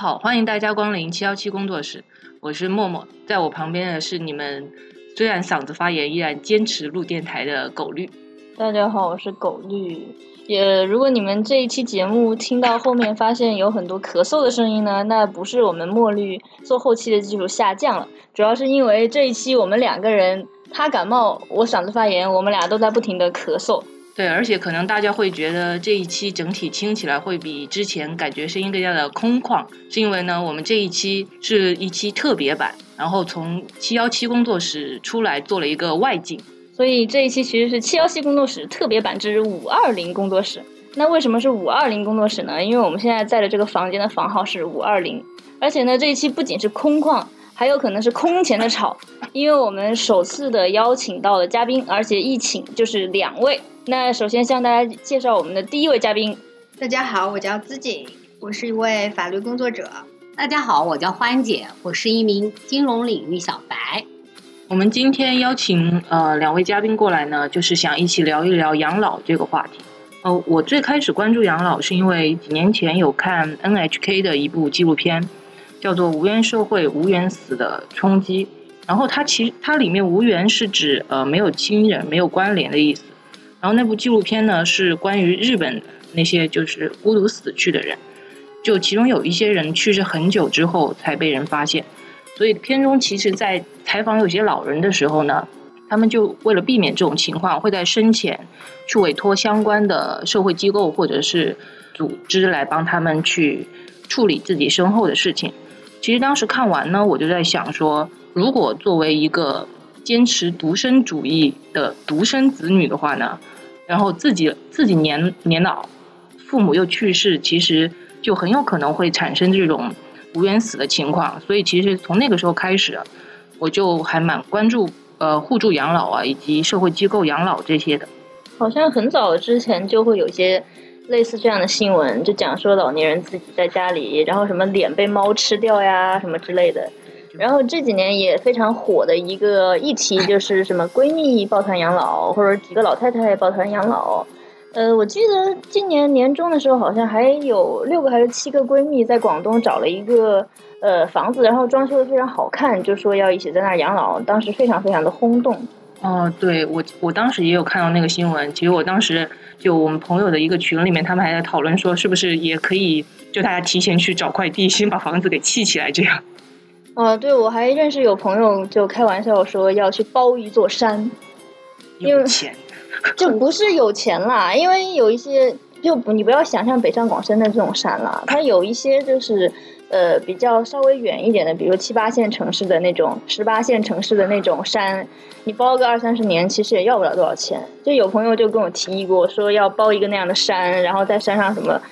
好，欢迎大家光临七幺七工作室，我是默默，在我旁边的是你们虽然嗓子发炎依然坚持录电台的狗绿。大家好，我是狗绿。也如果你们这一期节目听到后面发现有很多咳嗽的声音呢，那不是我们墨绿做后期的技术下降了，主要是因为这一期我们两个人，他感冒，我嗓子发炎，我们俩都在不停的咳嗽。对，而且可能大家会觉得这一期整体听起来会比之前感觉声音更加的空旷，是因为呢，我们这一期是一期特别版，然后从七幺七工作室出来做了一个外景，所以这一期其实是七幺七工作室特别版之五二零工作室。那为什么是五二零工作室呢？因为我们现在在的这个房间的房号是五二零，而且呢，这一期不仅是空旷。还有可能是空前的吵，因为我们首次的邀请到了嘉宾，而且一请就是两位。那首先向大家介绍我们的第一位嘉宾。大家好，我叫资锦，我是一位法律工作者。大家好，我叫欢姐，我是一名金融领域小白。我们今天邀请呃两位嘉宾过来呢，就是想一起聊一聊养老这个话题。呃，我最开始关注养老是因为几年前有看 NHK 的一部纪录片。叫做无缘社会无缘死的冲击，然后它其实它里面无缘是指呃没有亲人没有关联的意思，然后那部纪录片呢是关于日本那些就是孤独死去的人，就其中有一些人去世很久之后才被人发现，所以片中其实在采访有些老人的时候呢，他们就为了避免这种情况，会在生前去委托相关的社会机构或者是组织来帮他们去处理自己身后的事情。其实当时看完呢，我就在想说，如果作为一个坚持独生主义的独生子女的话呢，然后自己自己年年老，父母又去世，其实就很有可能会产生这种无缘死的情况。所以其实从那个时候开始，我就还蛮关注呃互助养老啊，以及社会机构养老这些的。好像很早之前就会有些。类似这样的新闻，就讲说老年人自己在家里，然后什么脸被猫吃掉呀，什么之类的。然后这几年也非常火的一个议题，就是什么闺蜜抱团养老，或者几个老太太抱团养老。呃，我记得今年年中的时候，好像还有六个还是七个闺蜜在广东找了一个呃房子，然后装修的非常好看，就说要一起在那儿养老，当时非常非常的轰动。哦，对我我当时也有看到那个新闻。其实我当时就我们朋友的一个群里面，他们还在讨论说，是不是也可以就大家提前去找块地，先把房子给砌起来，这样。哦，对，我还认识有朋友就开玩笑说要去包一座山，有钱，就不是有钱啦，因为有一些就你不要想象北上广深的这种山了，它有一些就是。呃，比较稍微远一点的，比如七八线城市的那种，十八线城市的那种山，你包个二三十年，其实也要不了多少钱。就有朋友就跟我提议过，说要包一个那样的山，然后在山上什么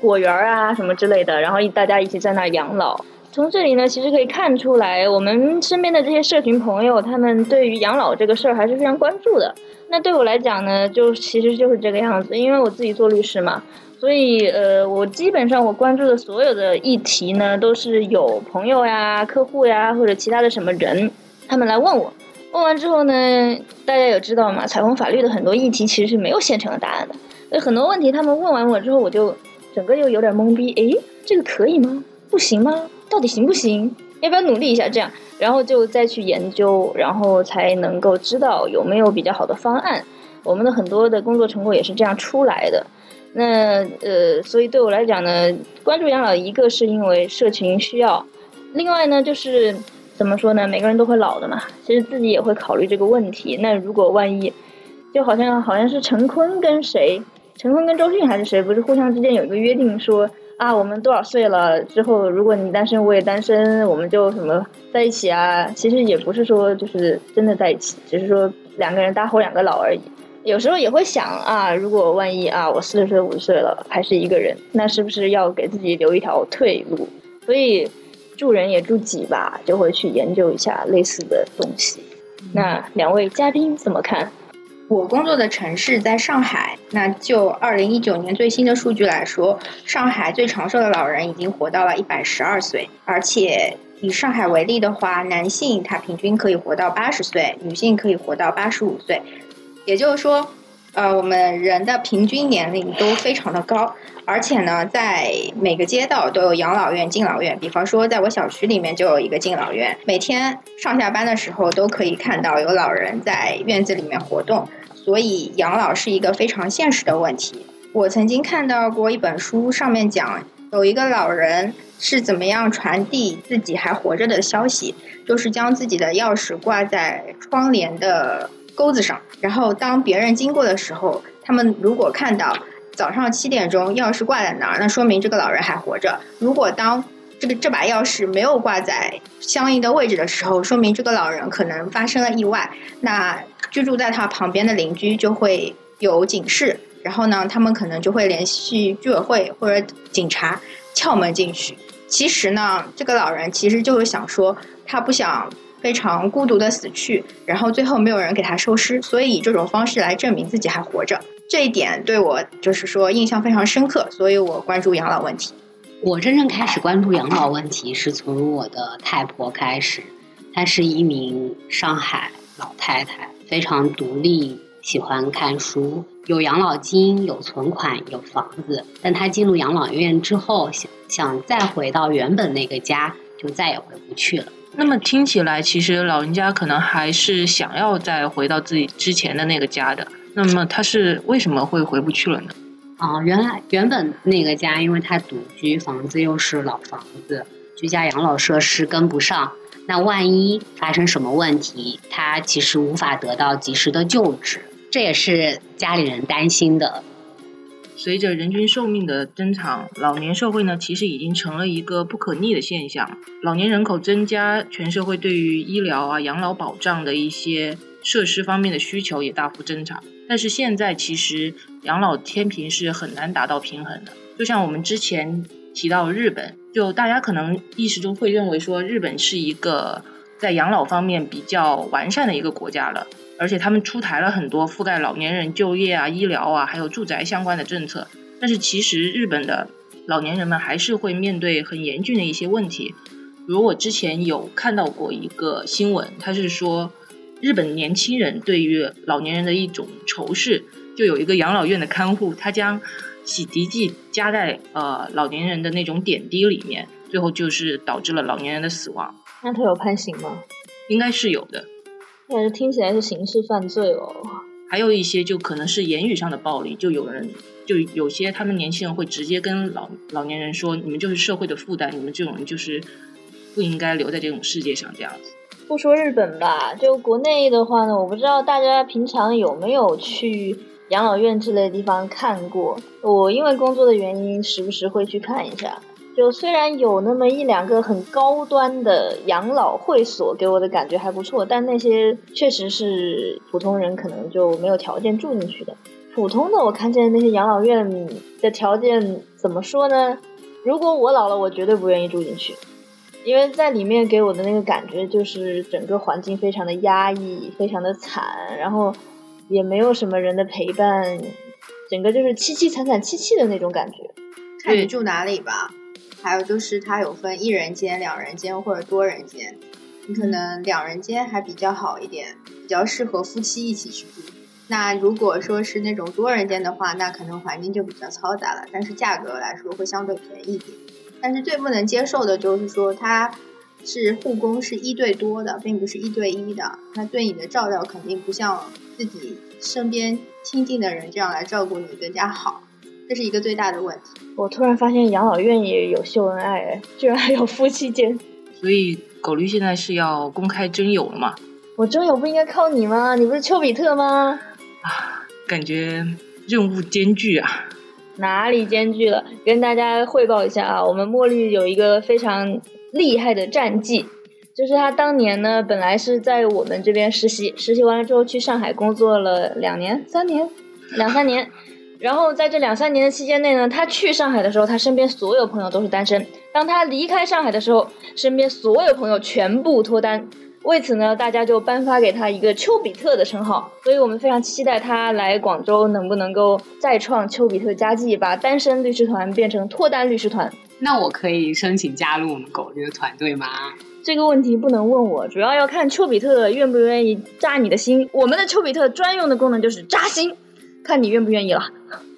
果园啊什么之类的，然后一大家一起在那儿养老。从这里呢，其实可以看出来，我们身边的这些社群朋友，他们对于养老这个事儿还是非常关注的。那对我来讲呢，就其实就是这个样子，因为我自己做律师嘛。所以，呃，我基本上我关注的所有的议题呢，都是有朋友呀、客户呀或者其他的什么人，他们来问我。问完之后呢，大家有知道吗？彩虹法律的很多议题其实是没有现成的答案的。有很多问题他们问完我之后，我就整个就有点懵逼。诶，这个可以吗？不行吗？到底行不行？要不要努力一下？这样，然后就再去研究，然后才能够知道有没有比较好的方案。我们的很多的工作成果也是这样出来的。那呃，所以对我来讲呢，关注养老，一个是因为社群需要，另外呢，就是怎么说呢，每个人都会老的嘛，其实自己也会考虑这个问题。那如果万一，就好像好像是陈坤跟谁，陈坤跟周迅还是谁，不是互相之间有一个约定，说啊，我们多少岁了之后，如果你单身，我也单身，我们就什么在一起啊？其实也不是说就是真的在一起，只是说两个人搭伙两个老而已。有时候也会想啊，如果万一啊，我四十岁五十岁了还是一个人，那是不是要给自己留一条退路？所以助人也助己吧，就会去研究一下类似的东西。那两位嘉宾怎么看？我工作的城市在上海，那就二零一九年最新的数据来说，上海最长寿的老人已经活到了一百十二岁，而且以上海为例的话，男性他平均可以活到八十岁，女性可以活到八十五岁。也就是说，呃，我们人的平均年龄都非常的高，而且呢，在每个街道都有养老院、敬老院。比方说，在我小区里面就有一个敬老院，每天上下班的时候都可以看到有老人在院子里面活动。所以，养老是一个非常现实的问题。我曾经看到过一本书，上面讲有一个老人是怎么样传递自己还活着的消息，就是将自己的钥匙挂在窗帘的。钩子上，然后当别人经过的时候，他们如果看到早上七点钟钥匙挂在那儿，那说明这个老人还活着；如果当这个这把钥匙没有挂在相应的位置的时候，说明这个老人可能发生了意外。那居住在他旁边的邻居就会有警示，然后呢，他们可能就会联系居委会或者警察撬门进去。其实呢，这个老人其实就是想说，他不想。非常孤独的死去，然后最后没有人给他收尸，所以以这种方式来证明自己还活着，这一点对我就是说印象非常深刻，所以我关注养老问题。我真正开始关注养老问题是从我的太婆开始，她是一名上海老太太，非常独立，喜欢看书，有养老金，有存款，有房子。但他进入养老院之后，想想再回到原本那个家，就再也回不去了。那么听起来，其实老人家可能还是想要再回到自己之前的那个家的。那么他是为什么会回不去了呢？啊，原来原本那个家，因为他独居，房子又是老房子，居家养老设施跟不上，那万一发生什么问题，他其实无法得到及时的救治，这也是家里人担心的。随着人均寿命的增长，老年社会呢，其实已经成了一个不可逆的现象。老年人口增加，全社会对于医疗啊、养老保障的一些设施方面的需求也大幅增长。但是现在其实养老天平是很难达到平衡的。就像我们之前提到日本，就大家可能意识中会认为说，日本是一个在养老方面比较完善的一个国家了。而且他们出台了很多覆盖老年人就业啊、医疗啊，还有住宅相关的政策。但是其实日本的老年人们还是会面对很严峻的一些问题。如我之前有看到过一个新闻，他是说日本年轻人对于老年人的一种仇视。就有一个养老院的看护，他将洗涤剂加在呃老年人的那种点滴里面，最后就是导致了老年人的死亡。那他有判刑吗？应该是有的。但是听起来是刑事犯罪哦。还有一些就可能是言语上的暴力，就有人就有些他们年轻人会直接跟老老年人说：“你们就是社会的负担，你们这种人就是不应该留在这种世界上。”这样子。不说日本吧，就国内的话呢，我不知道大家平常有没有去养老院之类的地方看过。我因为工作的原因，时不时会去看一下。就虽然有那么一两个很高端的养老会所，给我的感觉还不错，但那些确实是普通人可能就没有条件住进去的。普通的，我看见那些养老院的条件怎么说呢？如果我老了，我绝对不愿意住进去，因为在里面给我的那个感觉就是整个环境非常的压抑，非常的惨，然后也没有什么人的陪伴，整个就是凄凄惨惨戚戚的那种感觉。看你住哪里吧。还有就是，它有分一人间、两人间或者多人间。你可能两人间还比较好一点，比较适合夫妻一起去住。那如果说是那种多人间的话，那可能环境就比较嘈杂了，但是价格来说会相对便宜一点。但是最不能接受的就是说，它是护工是一对多的，并不是一对一的。那对你的照料肯定不像自己身边亲近的人这样来照顾你更加好。这是一个最大的问题。我突然发现养老院也有秀恩爱，居然还有夫妻间。所以狗驴现在是要公开征友了吗？我征友不应该靠你吗？你不是丘比特吗？啊，感觉任务艰巨啊！哪里艰巨了？跟大家汇报一下啊，我们茉莉有一个非常厉害的战绩，就是他当年呢，本来是在我们这边实习，实习完了之后去上海工作了两年、三年、两三年。然后在这两三年的期间内呢，他去上海的时候，他身边所有朋友都是单身。当他离开上海的时候，身边所有朋友全部脱单。为此呢，大家就颁发给他一个丘比特的称号。所以我们非常期待他来广州能不能够再创丘比特佳绩，把单身律师团变成脱单律师团。那我可以申请加入我们狗这个团队吗？这个问题不能问我，主要要看丘比特愿不愿意扎你的心。我们的丘比特专用的功能就是扎心。看你愿不愿意了。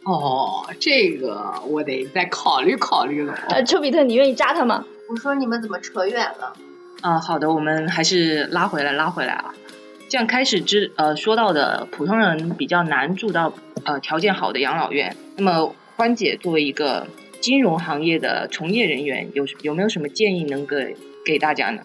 哦，这个我得再考虑考虑了。呃，丘比特，你愿意扎他吗？我说你们怎么扯远了？啊，好的，我们还是拉回来，拉回来啊。这样开始之呃说到的普通人比较难住到呃条件好的养老院。那么欢姐作为一个金融行业的从业人员，有有没有什么建议能给给大家呢？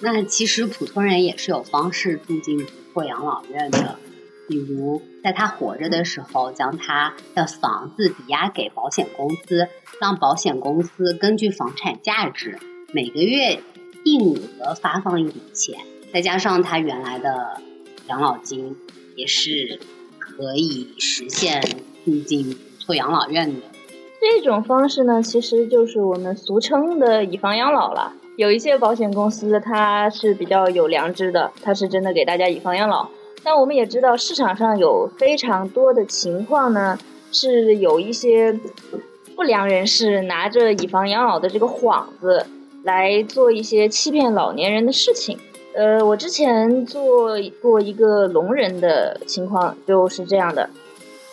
那其实普通人也是有方式住进不错养老院的，比如在他活着的时候，将他的房子抵押给保险公司，让保险公司根据房产价值每个月定额发放一笔钱，再加上他原来的养老金，也是可以实现住进不错养老院的。这种方式呢，其实就是我们俗称的以房养老了。有一些保险公司它是比较有良知的，它是真的给大家以房养老。但我们也知道市场上有非常多的情况呢，是有一些不良人士拿着以房养老的这个幌子来做一些欺骗老年人的事情。呃，我之前做过一个聋人的情况就是这样的，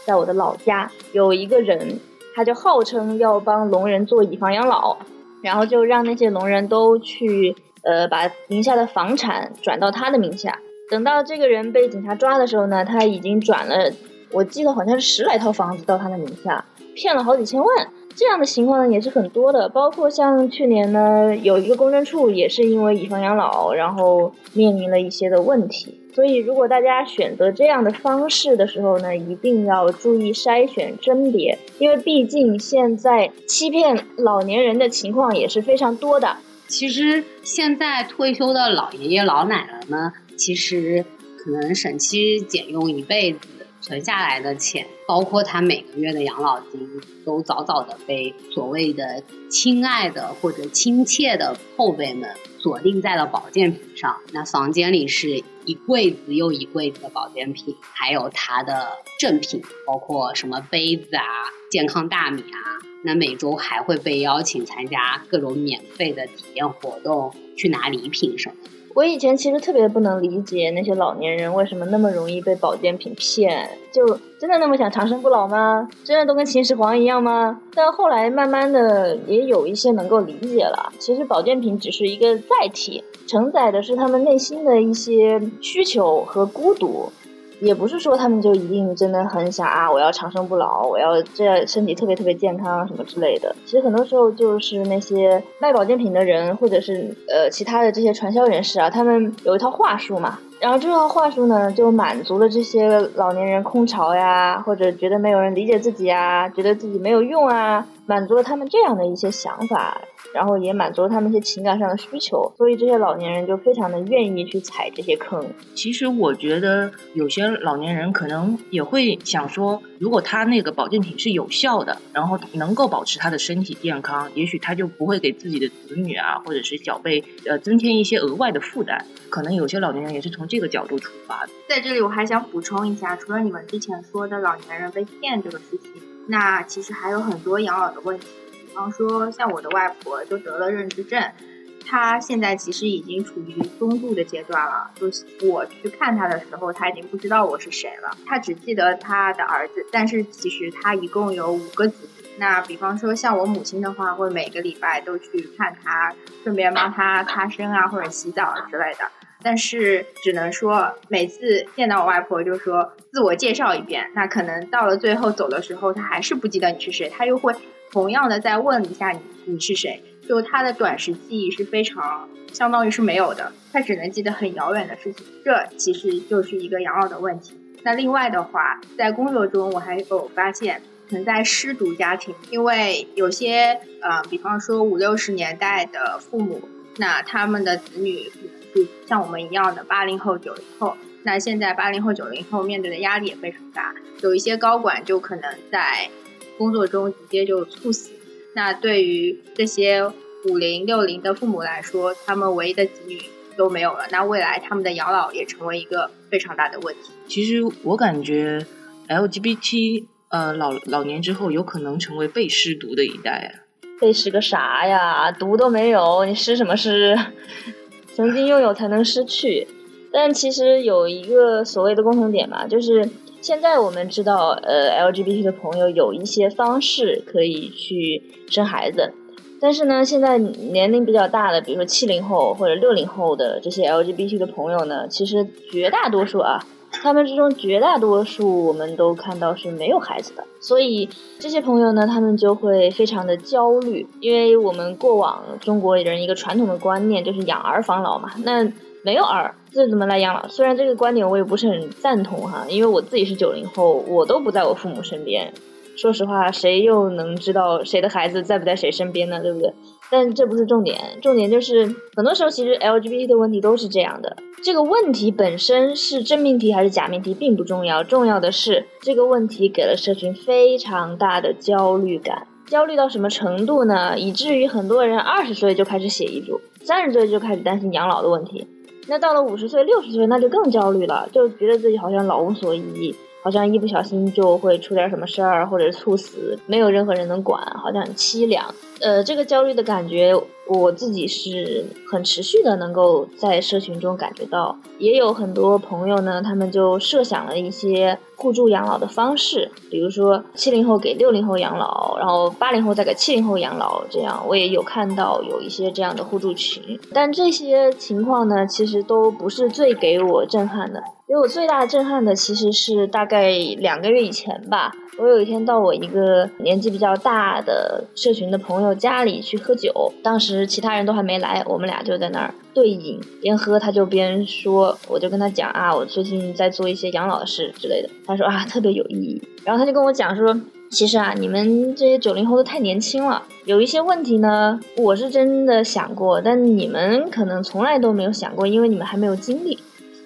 在我的老家有一个人，他就号称要帮聋人做以房养老。然后就让那些聋人都去，呃，把名下的房产转到他的名下。等到这个人被警察抓的时候呢，他已经转了，我记得好像是十来套房子到他的名下，骗了好几千万。这样的情况呢也是很多的，包括像去年呢，有一个公证处也是因为以房养老，然后面临了一些的问题。所以，如果大家选择这样的方式的时候呢，一定要注意筛选甄别，因为毕竟现在欺骗老年人的情况也是非常多的。其实现在退休的老爷爷老奶奶呢，其实可能省吃俭用一辈子。存下来的钱，包括他每个月的养老金，都早早的被所谓的亲爱的或者亲切的后辈们锁定在了保健品上。那房间里是一柜子又一柜子的保健品，还有它的正品，包括什么杯子啊、健康大米啊。那每周还会被邀请参加各种免费的体验活动，去拿礼品什么。我以前其实特别不能理解那些老年人为什么那么容易被保健品骗，就真的那么想长生不老吗？真的都跟秦始皇一样吗？但后来慢慢的也有一些能够理解了，其实保健品只是一个载体，承载的是他们内心的一些需求和孤独。也不是说他们就一定真的很想啊，我要长生不老，我要这身体特别特别健康什么之类的。其实很多时候就是那些卖保健品的人，或者是呃其他的这些传销人士啊，他们有一套话术嘛。然后这套话术呢，就满足了这些老年人空巢呀，或者觉得没有人理解自己啊，觉得自己没有用啊，满足了他们这样的一些想法。然后也满足了他们一些情感上的需求，所以这些老年人就非常的愿意去踩这些坑。其实我觉得有些老年人可能也会想说，如果他那个保健品是有效的，然后能够保持他的身体健康，也许他就不会给自己的子女啊，或者是小辈呃增添一些额外的负担。可能有些老年人也是从这个角度出发的。在这里我还想补充一下，除了你们之前说的老年人被骗这个事情，那其实还有很多养老的问题。比方说，像我的外婆就得了认知症，她现在其实已经处于中度的阶段了。就我去看她的时候，她已经不知道我是谁了，她只记得她的儿子。但是其实她一共有五个子。那比方说像我母亲的话，会每个礼拜都去看她，顺便帮她擦身啊或者洗澡之类的。但是只能说每次见到我外婆就说自我介绍一遍，那可能到了最后走的时候，她还是不记得你是谁，她又会。同样的，再问一下你你是谁？就他的短时记忆是非常相当于是没有的，他只能记得很遥远的事情。这其实就是一个养老的问题。那另外的话，在工作中我还有发现，存在失独家庭，因为有些呃，比方说五六十年代的父母，那他们的子女可能是像我们一样的八零后、九零后，那现在八零后、九零后面对的压力也非常大，有一些高管就可能在。工作中直接就猝死，那对于这些五零六零的父母来说，他们唯一的子女都没有了，那未来他们的养老也成为一个非常大的问题。其实我感觉 LGBT 呃老老年之后有可能成为被失独的一代啊。被失个啥呀？毒都没有，你失什么失？曾经拥有才能失去，但其实有一个所谓的共同点吧，就是。现在我们知道，呃，LGBT 的朋友有一些方式可以去生孩子，但是呢，现在年龄比较大的，比如说七零后或者六零后的这些 LGBT 的朋友呢，其实绝大多数啊。他们之中绝大多数，我们都看到是没有孩子的，所以这些朋友呢，他们就会非常的焦虑，因为我们过往中国人一个传统的观念就是养儿防老嘛，那没有儿，这怎么来养老？虽然这个观点我也不是很赞同哈，因为我自己是九零后，我都不在我父母身边，说实话，谁又能知道谁的孩子在不在谁身边呢？对不对？但这不是重点，重点就是很多时候其实 LGBT 的问题都是这样的。这个问题本身是真命题还是假命题并不重要，重要的是这个问题给了社群非常大的焦虑感。焦虑到什么程度呢？以至于很多人二十岁就开始写遗嘱，三十岁就开始担心养老的问题。那到了五十岁、六十岁，那就更焦虑了，就觉得自己好像老无所依，好像一不小心就会出点什么事儿，或者是猝死，没有任何人能管，好像很凄凉。呃，这个焦虑的感觉，我自己是很持续的，能够在社群中感觉到。也有很多朋友呢，他们就设想了一些互助养老的方式，比如说七零后给六零后养老，然后八零后再给七零后养老，这样我也有看到有一些这样的互助群。但这些情况呢，其实都不是最给我震撼的。给我最大的震撼的，其实是大概两个月以前吧。我有一天到我一个年纪比较大的社群的朋友家里去喝酒，当时其他人都还没来，我们俩就在那儿对饮，边喝他就边说，我就跟他讲啊，我最近在做一些养老的事之类的。他说啊，特别有意义。然后他就跟我讲说，其实啊，你们这些九零后都太年轻了，有一些问题呢，我是真的想过，但你们可能从来都没有想过，因为你们还没有经历。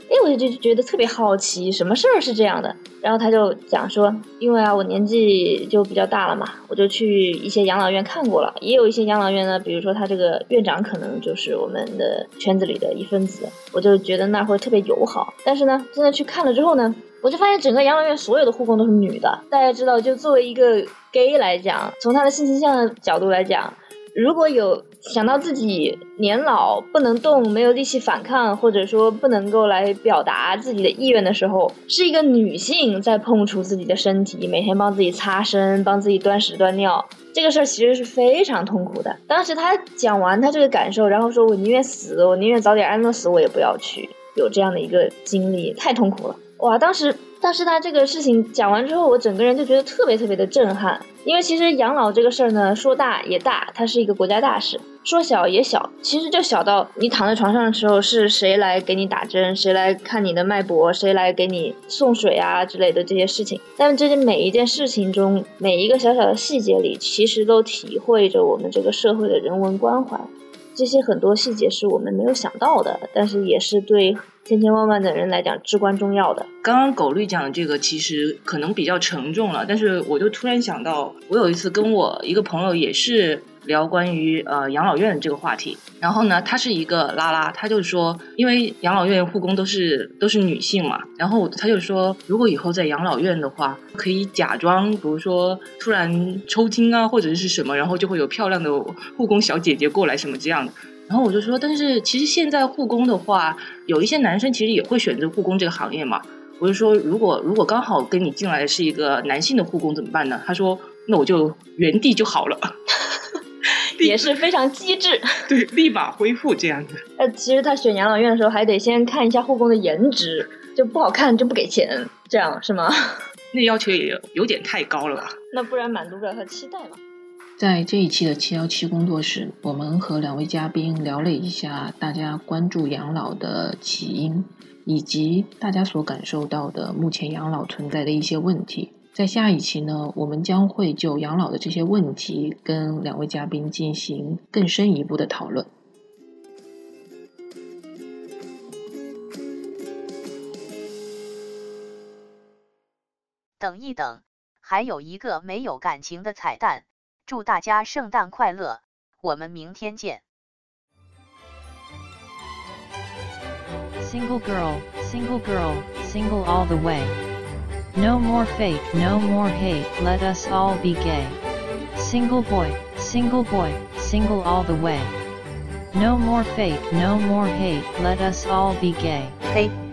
哎，我就就觉得特别好奇，什么事儿是这样的？然后他就讲说，因为啊，我年纪就比较大了嘛，我就去一些养老院看过了，也有一些养老院呢，比如说他这个院长可能就是我们的圈子里的一份子，我就觉得那会特别友好。但是呢，真的去看了之后呢，我就发现整个养老院所有的护工都是女的。大家知道，就作为一个 gay 来讲，从他的性倾向的角度来讲。如果有想到自己年老不能动、没有力气反抗，或者说不能够来表达自己的意愿的时候，是一个女性在碰触自己的身体，每天帮自己擦身、帮自己端屎端尿，这个事儿其实是非常痛苦的。当时他讲完他这个感受，然后说我宁愿死，我宁愿早点安乐死，我也不要去有这样的一个经历，太痛苦了。哇，当时。但是他这个事情讲完之后，我整个人就觉得特别特别的震撼，因为其实养老这个事儿呢，说大也大，它是一个国家大事；说小也小，其实就小到你躺在床上的时候，是谁来给你打针，谁来看你的脉搏，谁来给你送水啊之类的这些事情。但是这些每一件事情中，每一个小小的细节里，其实都体会着我们这个社会的人文关怀。这些很多细节是我们没有想到的，但是也是对千千万万的人来讲至关重要的。刚刚狗绿讲的这个其实可能比较沉重了，但是我就突然想到，我有一次跟我一个朋友也是。聊关于呃养老院这个话题，然后呢，他是一个拉拉，他就说，因为养老院护工都是都是女性嘛，然后他就说，如果以后在养老院的话，可以假装，比如说突然抽筋啊，或者是什么，然后就会有漂亮的护工小姐姐过来什么这样的。然后我就说，但是其实现在护工的话，有一些男生其实也会选择护工这个行业嘛。我就说，如果如果刚好跟你进来的是一个男性的护工怎么办呢？他说，那我就原地就好了。也是非常机智，对，立马恢复这样子。呃，其实他选养老院的时候，还得先看一下护工的颜值，就不好看就不给钱，这样是吗？那要求也有点太高了吧？那不然满足不了他期待嘛。在这一期的七幺七工作室，我们和两位嘉宾聊了一下大家关注养老的起因，以及大家所感受到的目前养老存在的一些问题。在下一期呢，我们将会就养老的这些问题跟两位嘉宾进行更深一步的讨论。等一等，还有一个没有感情的彩蛋，祝大家圣诞快乐，我们明天见。Single girl, single girl, single all the way. No more fate, no more hate, let us all be gay. Single boy, single boy, single all the way. No more fate, no more hate, let us all be gay. Hey.